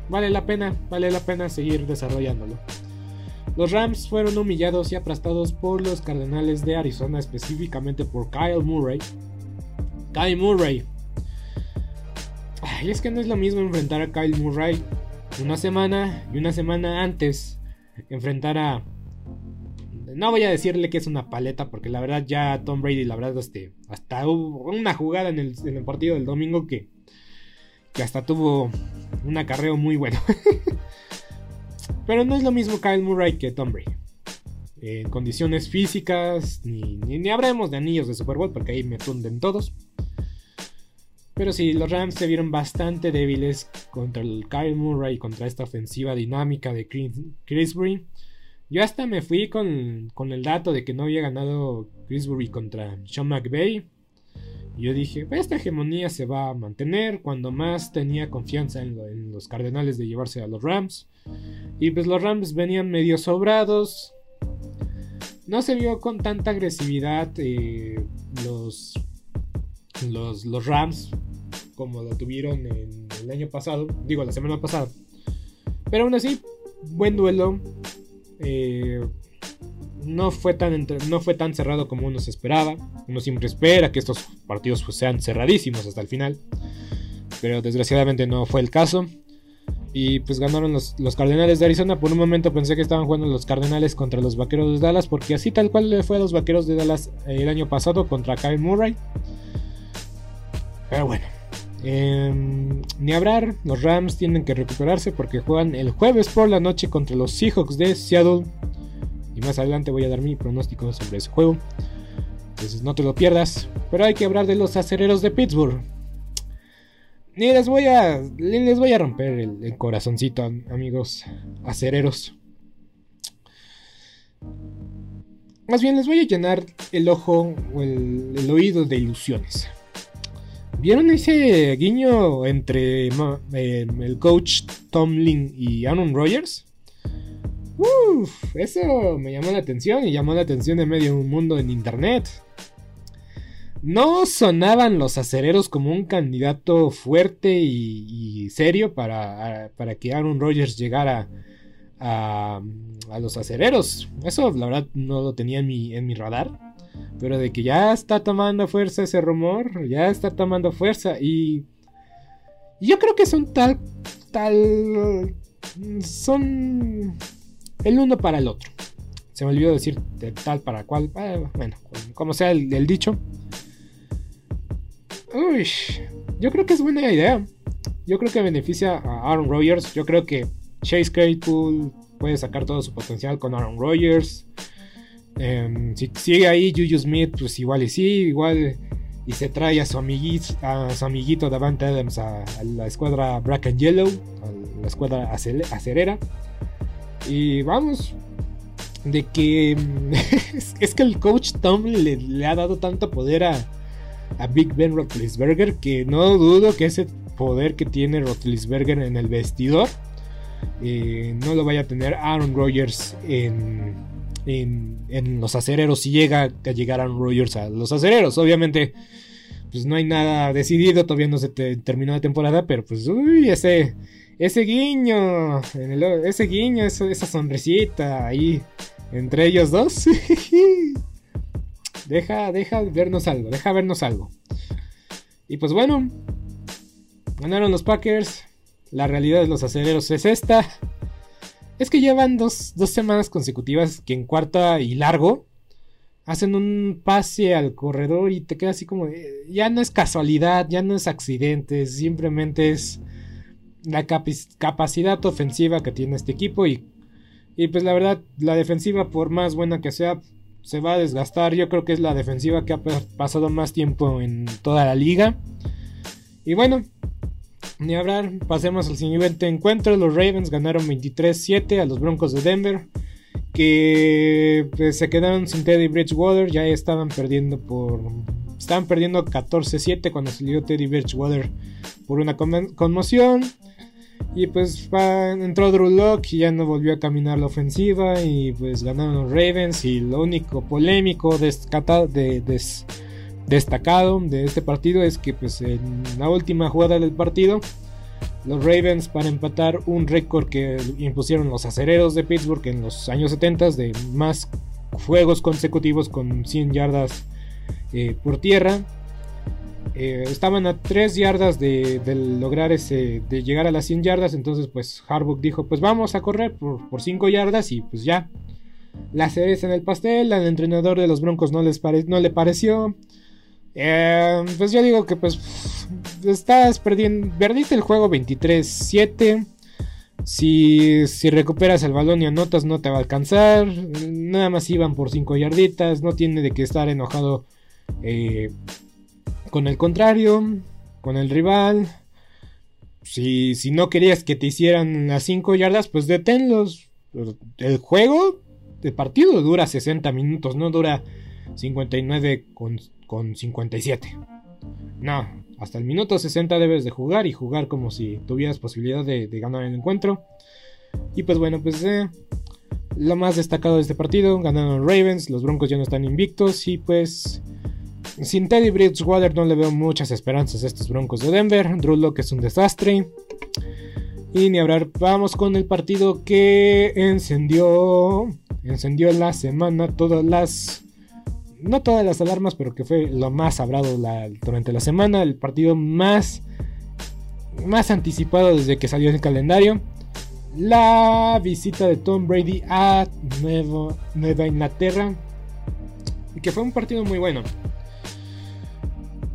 vale la pena, vale la pena seguir desarrollándolo. Los Rams fueron humillados y aplastados por los Cardenales de Arizona, específicamente por Kyle Murray. Kyle Murray. Ay, es que no es lo mismo enfrentar a Kyle Murray una semana y una semana antes enfrentar a... No voy a decirle que es una paleta porque la verdad ya Tom Brady, la verdad, este, hasta hubo una jugada en el, en el partido del domingo que, que hasta tuvo un acarreo muy bueno. Pero no es lo mismo Kyle Murray que Tom Brady. En condiciones físicas, ni, ni, habremos de anillos de Super Bowl porque ahí me tunden todos. Pero sí, los Rams se vieron bastante débiles contra Kyle Murray, contra esta ofensiva dinámica de Chrisbury. Yo hasta me fui con, el dato de que no había ganado Chrisbury contra Sean McVay. Yo dije, pues esta hegemonía se va a mantener cuando más tenía confianza en, los Cardenales de llevarse a los Rams. Y pues los Rams venían medio sobrados. No se vio con tanta agresividad eh, los los, los Rams como lo tuvieron en el año pasado, digo la semana pasada. Pero aún así, buen duelo. Eh, no, fue tan no fue tan cerrado como uno se esperaba. Uno siempre espera que estos partidos pues, sean cerradísimos hasta el final. Pero desgraciadamente no fue el caso. Y pues ganaron los, los, Cardenales de Arizona. Por un momento pensé que estaban jugando los Cardenales contra los Vaqueros de Dallas. Porque así tal cual le fue a los Vaqueros de Dallas el año pasado contra Kyle Murray. Pero bueno. Em, ni hablar, los Rams tienen que recuperarse porque juegan el jueves por la noche contra los Seahawks de Seattle. Y más adelante voy a dar mi pronóstico sobre ese juego. Entonces no te lo pierdas. Pero hay que hablar de los acereros de Pittsburgh. Ni les voy a. Les voy a romper el, corazoncito, amigos acereros. Más bien les voy a llenar el ojo o el oído de ilusiones. ¿Vieron ese guiño entre eh, el coach Tomlin y Aaron Rodgers? Uf, eso me llamó la atención y llamó la atención de medio mundo en internet. No sonaban los acereros como un candidato fuerte y, serio para, para, que Aaron Rodgers llegara a, los acereros. Eso la verdad no lo tenía en mi, en mi radar. Pero de que ya está tomando fuerza ese rumor, ya está tomando fuerza. Y, y yo creo que son tal, tal, son el uno para el otro. Se me olvidó decir de tal para cual. Eh, bueno, como sea el, dicho. Uy, yo creo que es buena idea. Yo creo que beneficia a Aaron Rodgers. Yo creo que Chase Claypool puede sacar todo su potencial con Aaron Rodgers. Em, si sigue ahí Juju Smith, pues igual y sí, igual y se trae a su amiguito, a su amiguito Davante Adams a, la escuadra Black and Yellow, a la escuadra acerera. Y vamos, de que es, que el coach Tom le, ha dado tanto poder a, a Big Ben Roethlisberger que no dudo que ese poder que tiene Roethlisberger en el vestidor eh, no lo vaya a tener Aaron Rodgers en, en, los acereros si llega a llegar Aaron Rodgers a los acereros. Obviamente, pues no hay nada decidido, todavía no se terminó la temporada, pero pues, uy, ese, ese guiño, ese guiño, esa sonrisita ahí entre ellos dos. deja, deja vernos algo, deja vernos algo. Y pues bueno, ganaron los Packers. La realidad de los aceleros es esta. Es que llevan dos, semanas consecutivas que en cuarta y largo hacen un pase al corredor y te queda así como... ya no es casualidad, ya no es accidente, simplemente es la capacidad ofensiva que tiene este equipo y, y pues la verdad la defensiva por más buena que sea se va a desgastar. Yo creo que es la defensiva que ha pasado más tiempo en toda la liga. Y bueno, ni hablar, pasemos al siguiente encuentro. Los Ravens ganaron 23-7 a los Broncos de Denver. Que pues, se quedaron sin Teddy Bridgewater. Ya estaban perdiendo por. Estaban perdiendo 14-7 cuando salió Teddy Bridgewater por una conmoción. Y pues entró Drew Locke y ya no volvió a caminar la ofensiva. Y pues ganaron los Ravens. Y lo único polémico de, de, de destacado de este partido es que pues en la última jugada del partido los Ravens para empatar un récord que impusieron los acereros de Pittsburgh en los años 70 de más juegos consecutivos con 100 yardas eh, por tierra. Eh, estaban a 3 yardas de, lograr ese, de llegar a las 100 yardas, entonces pues Harbaugh dijo pues vamos a correr por, por 5 yardas y pues ya. La cereza en el pastel, al entrenador de los Broncos no, les no le pareció. Eh, pues yo digo que pues estás perdiendo, perdiste el juego 23-7. Si, si, recuperas el balón y anotas no te va a alcanzar. Nada más iban por 5 yarditas. No tiene de qué estar enojado eh, con el contrario, con el rival. Si, si no querías que te hicieran las 5 yardas, pues deténlos. El juego, el partido dura 60 minutos, no dura 59 con con 57. No, hasta el minuto 60 debes de jugar y jugar como si tuvieras posibilidad de, ganar el encuentro. Y pues bueno, pues eh, lo más destacado de este partido, ganaron Ravens, los Broncos ya no están invictos y pues sin Teddy Bridgewater no le veo muchas esperanzas a estos Broncos de Denver. Drew Locke es un desastre. Y ni hablar, vamos con el partido que encendió, encendió la semana, todas las no todas las alarmas, pero que fue lo más hablado durante la semana, el partido más, más anticipado desde que salió el calendario. La visita de Tom Brady a Nueva Inglaterra, que fue un partido muy bueno.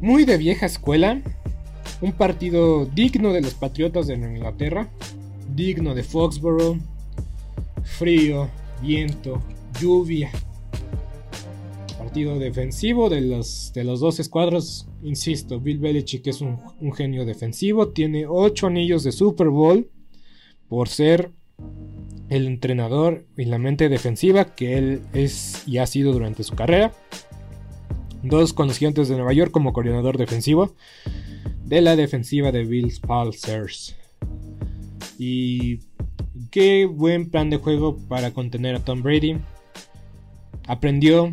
Muy de vieja escuela, un partido digno de los Patriotas de Inglaterra, digno de Foxborough, frío, viento, lluvia, defensivo de los, de los dos escuadros. Insisto, Bill Belichick es un, genio defensivo. Tiene 8 anillos de Super Bowl por ser el entrenador y la mente defensiva que él es y ha sido durante su carrera. Dos con de Nueva York como coordinador defensivo de la defensiva de Bills Pulsers. Y qué buen plan de juego para contener a Tom Brady. Aprendió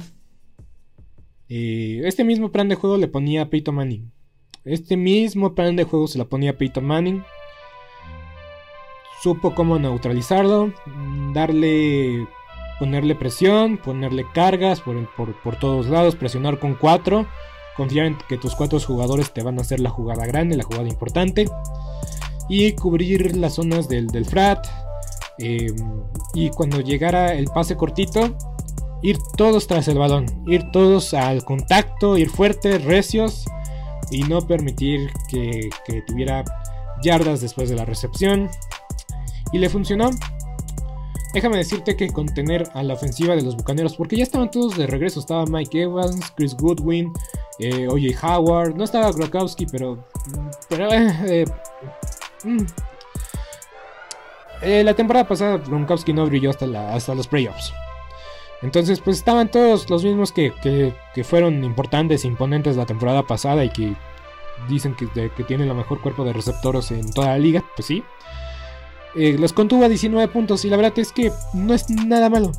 eh, este mismo plan de juego le ponía a Peyton Manning. Este mismo plan de juego se la ponía a Peyton Manning. supo cómo neutralizarlo, darle, ponerle presión, ponerle cargas por, por, todos lados, presionar con cuatro, confiar en que tus cuatro jugadores te van a hacer la jugada grande, la jugada importante, y cubrir las zonas del, del frat. Em, y cuando llegara el pase cortito, ir todos tras el balón, ir todos al contacto, ir fuertes, recios y no permitir que, que tuviera yardas después de la recepción. Y le funcionó. Déjame decirte que contener a la ofensiva de los bucaneros, porque ya estaban todos de regreso. Estaba Mike Evans, Chris Goodwin, eh, Howard. No estaba Grokowski, pero. pero eh, eh, mm. la temporada pasada Gronkowski no brilló hasta, hasta los playoffs. Entonces, pues estaban todos los mismos que, que, fueron importantes, imponentes la temporada pasada y que dicen que, que tienen el mejor cuerpo de receptores en toda la liga. Pues sí. Eh, los contuvo a 19 puntos y la verdad es que no es nada malo.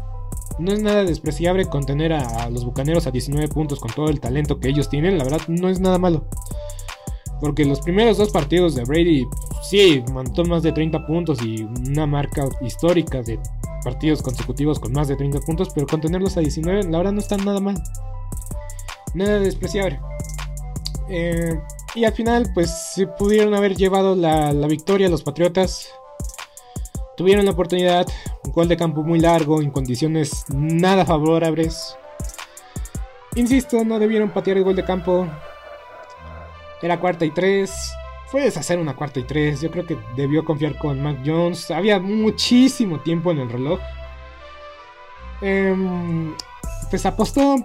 No es nada despreciable contener a, los Bucaneros a 19 puntos con todo el talento que ellos tienen. La verdad no es nada malo. Porque los primeros dos partidos de Brady, sí, mandó más de 30 puntos y una marca histórica de partidos consecutivos con más de 30 puntos, pero contenerlos a 19, la verdad no está nada mal. Nada despreciable. Eh, y al final, pues se pudieron haber llevado la, la victoria los Patriotas Tuvieron la oportunidad, un gol de campo muy largo, en condiciones nada favorables. Insisto, no debieron patear el gol de campo. Era cuarta y tres. Puedes hacer una cuarta y tres. Yo creo que debió confiar con Mac Jones. Había muchísimo tiempo en el reloj. Em, pues apostó.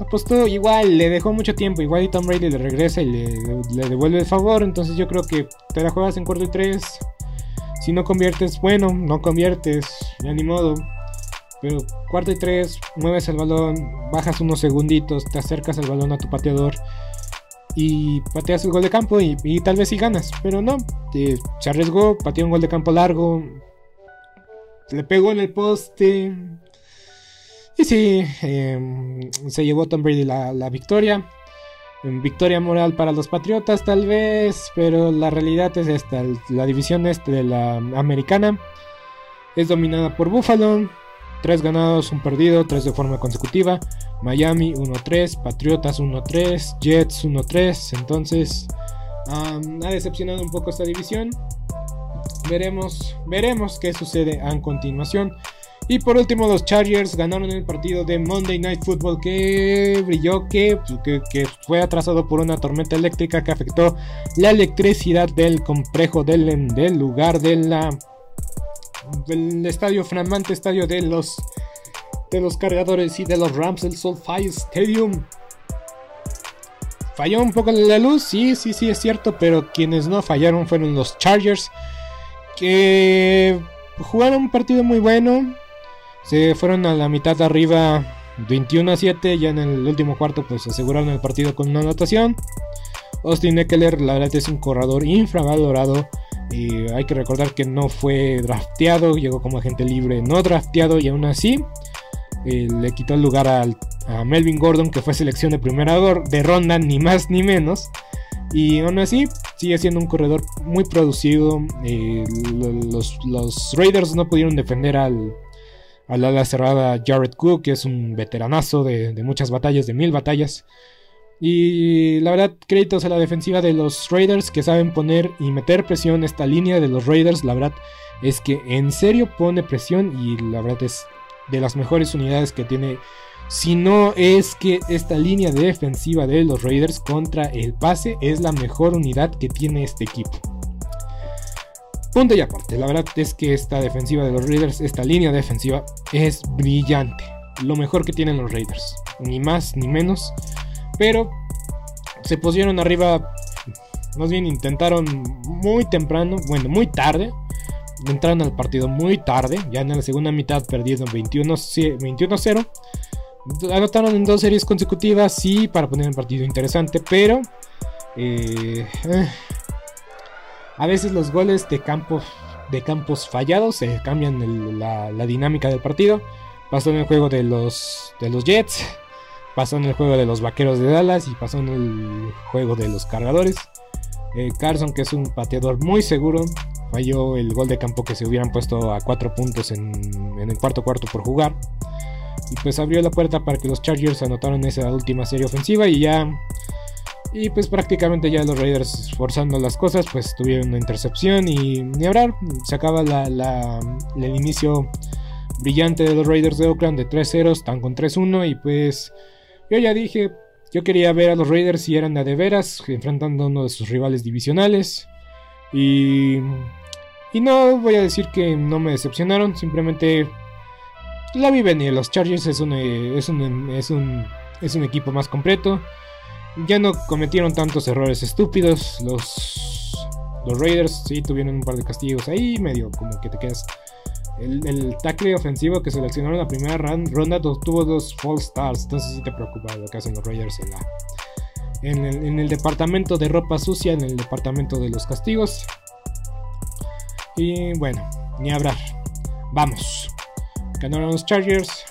Apostó igual, le dejó mucho tiempo. Igual Tom Brady le regresa y le, le devuelve el favor. Entonces yo creo que te la juegas en cuarto y tres. Si no conviertes, bueno, no conviertes, ya ni modo. Pero cuarto y tres, mueves el balón, bajas unos segunditos, te acercas el balón a tu pateador y pateas el gol de campo y, tal vez sí ganas. Pero no, se arriesgó, pateó un gol de campo largo, le pegó en el poste. Y sí, em, se llevó Tom Brady la, la victoria victoria moral para los Patriotas tal vez, pero la realidad es esta, la división este de la americana es dominada por Buffalo, 3 ganados, un perdido, 3 de forma consecutiva, Miami 1-3, Patriotas 1-3, Jets 1-3, entonces ha decepcionado un poco esta división. Veremos, veremos qué sucede a continuación. Y por último, los Chargers ganaron el partido de Monday Night Football que brilló, que, que, fue atrasado por una tormenta eléctrica que afectó la electricidad del complejo del, del lugar la, del estadio, flamante estadio de los, de los cargadores y de los Rams, el SoFi Stadium. Falló un poco la luz, sí, sí, sí, es cierto, pero quienes no fallaron fueron los Chargers, que jugaron un partido muy bueno, se fueron a la mitad de arriba 21 a 7. Ya en el último cuarto pues aseguraron el partido con una anotación. Austin Eckler la verdad es un corredor infravalorado. Hay que recordar que no fue drafteado, llegó como agente libre no drafteado y aún así eh, le quitó el lugar a Melvin Gordon que fue selección de primera de ronda ni más ni menos. Y aún así sigue siendo un corredor muy producido. Eh, los, los Raiders no pudieron defender al, al ala cerrada Jared Cook, que es un veteranazo de, muchas batallas, de mil batallas. Y la verdad, créditos a la defensiva de los Raiders que saben poner y meter presión. Esta línea de los Raiders, la verdad, es que en serio pone presión y la verdad es de las mejores unidades que tiene. Si no es que esta línea defensiva de los Raiders contra el pase es la mejor unidad que tiene este equipo. Punto y aparte, la verdad es que esta defensiva de los Raiders, esta línea defensiva, es brillante. Lo mejor que tienen los Raiders. Ni más ni menos. Pero se pusieron arriba. Más bien intentaron muy temprano, bueno, muy tarde. Entraron al partido muy tarde. Ya en la segunda mitad perdieron 21-0. Anotaron en dos series consecutivas, sí, para poner un partido interesante, pero eh, eh a veces los goles de campos, de campos fallados se cambian la, dinámica del partido. Pasó en el juego de los, de los Jets, pasó en el juego de los Vaqueros de Dallas y pasó en el juego de los Cargadores. Eh, Carson, que es un pateador muy seguro, falló el gol de campo que se hubieran puesto a 4 puntos en, en, el cuarto cuarto por jugar. Y pues abrió la puerta para que los Chargers anotaran esa última serie ofensiva y ya... Y pues prácticamente ya los Raiders forzando las cosas, pues tuvieron una intercepción y ni hablar, se acaba la, la, el inicio brillante de los Raiders de Oakland de 3-0, están con 3-1 y pues yo ya dije, yo quería ver a los Raiders si eran de veras, enfrentando a uno de sus rivales divisionales. Y, y no voy a decir que no me decepcionaron, simplemente la vi venir. Los Chargers es un, es un, es un, es un equipo más completo. Ya no cometieron tantos errores estúpidos. Los, los Raiders sí tuvieron un par de castigos ahí, medio como que te quedas. El, el tackle ofensivo que seleccionaron en la primera ronda tuvo dos false starts. Entonces sí te preocupa lo que hacen los Raiders en la, en el, en el, departamento de ropa sucia, en el departamento de los castigos. Y bueno, ni hablar. Vamos. Ganaron los Chargers.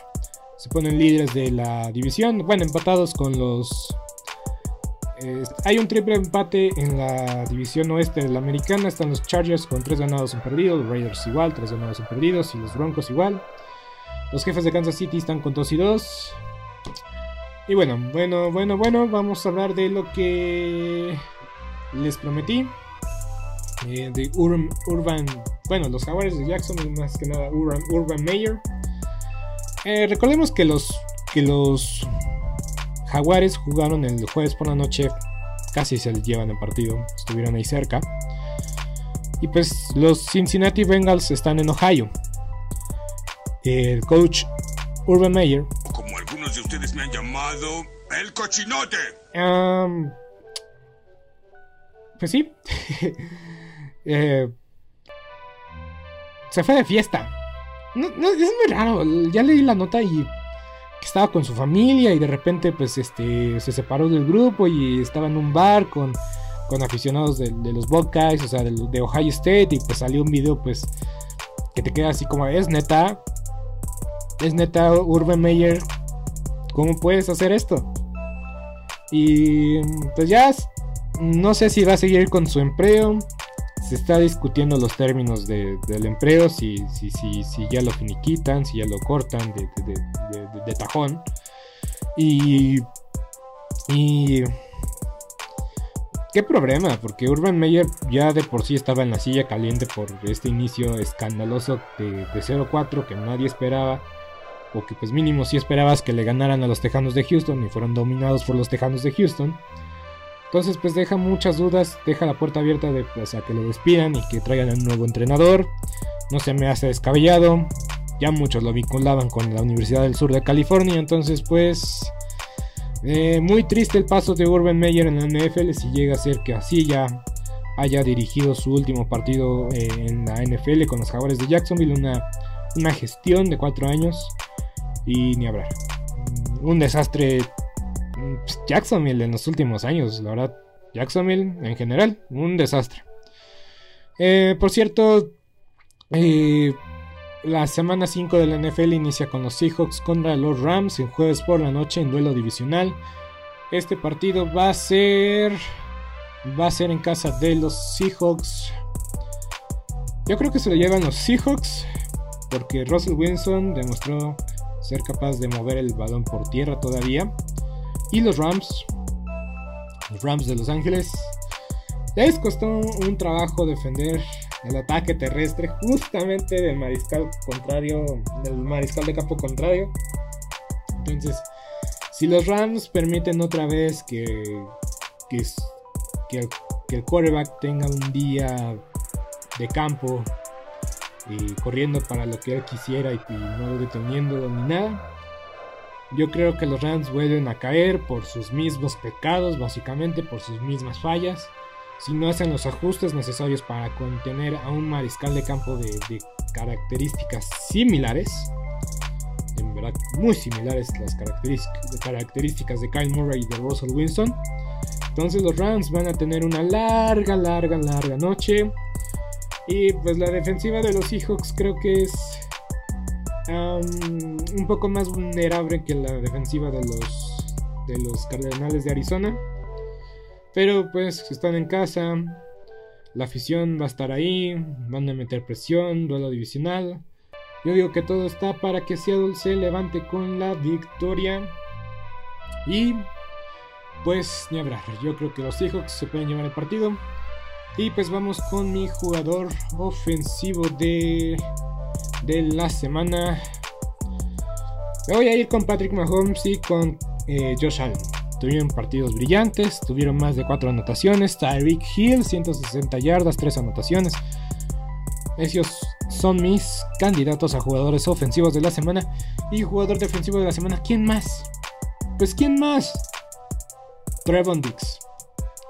Se ponen líderes de la división. Bueno, empatados con los... Hay un triple empate en la división oeste de la americana. Están los Chargers con 3 ganados y perdidos. Los Raiders igual, 3 ganados y perdidos. Y los Broncos igual. Los jefes de Kansas City están con 2 y 2. Y bueno, bueno, bueno, bueno, vamos a hablar de lo que les prometí. Eh, de Urban, bueno, los jaguares de Jackson, más que nada Urban, Urban Meyer. Eh, recordemos que los, que los jaguares jugaron el jueves por la noche, casi se les llevan el partido, estuvieron ahí cerca. Y pues los Cincinnati Bengals están en Ohio. El coach Urban Meyer de ustedes me han llamado el cochinote. Um, pues sí. eh, se fue de fiesta. No, no, es muy raro. Ya leí la nota y estaba con su familia y de repente pues este se separó del grupo y estaba en un bar con, con aficionados de, de los Buckeyes, o sea, de, de, Ohio State y pues salió un video pues que te queda así como es neta. Es neta Urban Meyer ¿Cómo puedes hacer esto? Y pues ya no sé si va a seguir con su empleo. Se está discutiendo los términos del empleo, si, si, si, si, ya lo finiquitan, si ya lo cortan de, de tajón. Y, y qué problema, porque Urban Meyer ya de por sí estaba en la silla caliente por este inicio escandaloso de, 0-4 que nadie esperaba o que pues mínimo si esperabas que le ganaran a los Tejanos de Houston y fueron dominados por los Tejanos de Houston. Entonces pues deja muchas dudas, deja la puerta abierta de pues, que lo despidan y que traigan un nuevo entrenador. No se me hace descabellado. Ya muchos lo vinculaban con la Universidad del Sur de California, entonces pues eh, muy triste el paso de Urban Meyer en la NFL si llega a ser que así ya haya dirigido su último partido eh, en la NFL con los Jaguares de Jacksonville, una, una gestión de cuatro años y ni hablar. Un desastre Jacksonville en los últimos años, la verdad. Jacksonville en general, un desastre. Eh, por cierto, eh, la semana 5 de la NFL inicia con los Seahawks contra los Rams en jueves por la noche en duelo divisional. Este partido va a ser va a ser en casa de los Seahawks. Yo creo que se lo llevan los Seahawks porque Russell Wilson demostró ser capaz de mover el balón por tierra todavía. Y los Rams, los Rams de Los Ángeles, les costó un trabajo defender el ataque terrestre justamente del mariscal contrario, del mariscal de campo contrario. Entonces, si los Rams permiten otra vez que, que, que, que el quarterback tenga un día de campo y corriendo para lo que él quisiera y, no deteniendo ni nada. Yo creo que los Rams vuelven a caer por sus mismos pecados, básicamente por sus mismas fallas. Si no hacen los ajustes necesarios para contener a un mariscal de campo de, características similares, en verdad muy similares las características, de Kyle Murray y de Russell Winston. Entonces los Rams van a tener una larga, larga, larga noche. Y pues la defensiva de los Seahawks creo que es un poco más vulnerable que la defensiva de los, de los Cardenales de Arizona. Pero pues están en casa. La afición va a estar ahí, van a meter presión, duelo divisional. Yo digo que todo está para que Seattle se levante con la victoria. Y pues ni hablar. Yo creo que los Seahawks se pueden llevar el partido. Y pues vamos con mi jugador ofensivo de, de la semana. Me voy a ir con Patrick Mahomes y con eh, Josh Allen. Tuvieron partidos brillantes, tuvieron más de 4 anotaciones. Tyreek Hill, 160 yardas, 3 anotaciones. Esos son mis candidatos a jugadores ofensivos de la semana. Y jugador defensivo de la semana, ¿quién más? Pues ¿quién más? Trevon Dix.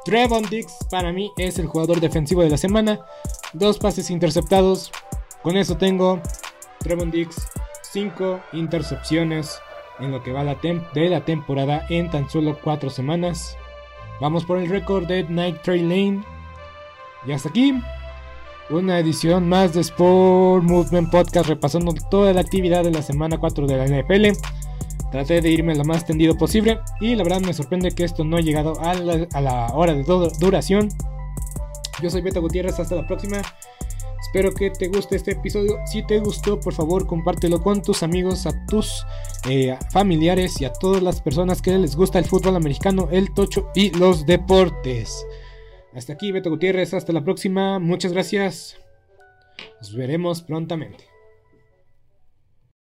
Trevon Dix para mí es el jugador defensivo de la semana. Dos pases interceptados. Con eso tengo Trevon Dix, 5 intercepciones en lo que va de la temporada en tan solo 4 semanas. Vamos por el récord de Night Trail Lane. Y hasta aquí, una edición más de Sport Movement Podcast repasando toda la actividad de la semana 4 de la NFL. Traté de irme lo más tendido posible y la verdad me sorprende que esto no ha llegado a la, hora de duración. Yo soy Beto Gutiérrez, hasta la próxima. Espero que te guste este episodio. Si te gustó, por favor, compártelo con tus amigos, a tus eh, familiares y a todas las personas que les gusta el fútbol americano, el tocho y los deportes. Hasta aquí, Beto Gutiérrez. Hasta la próxima. Muchas gracias. Nos veremos prontamente.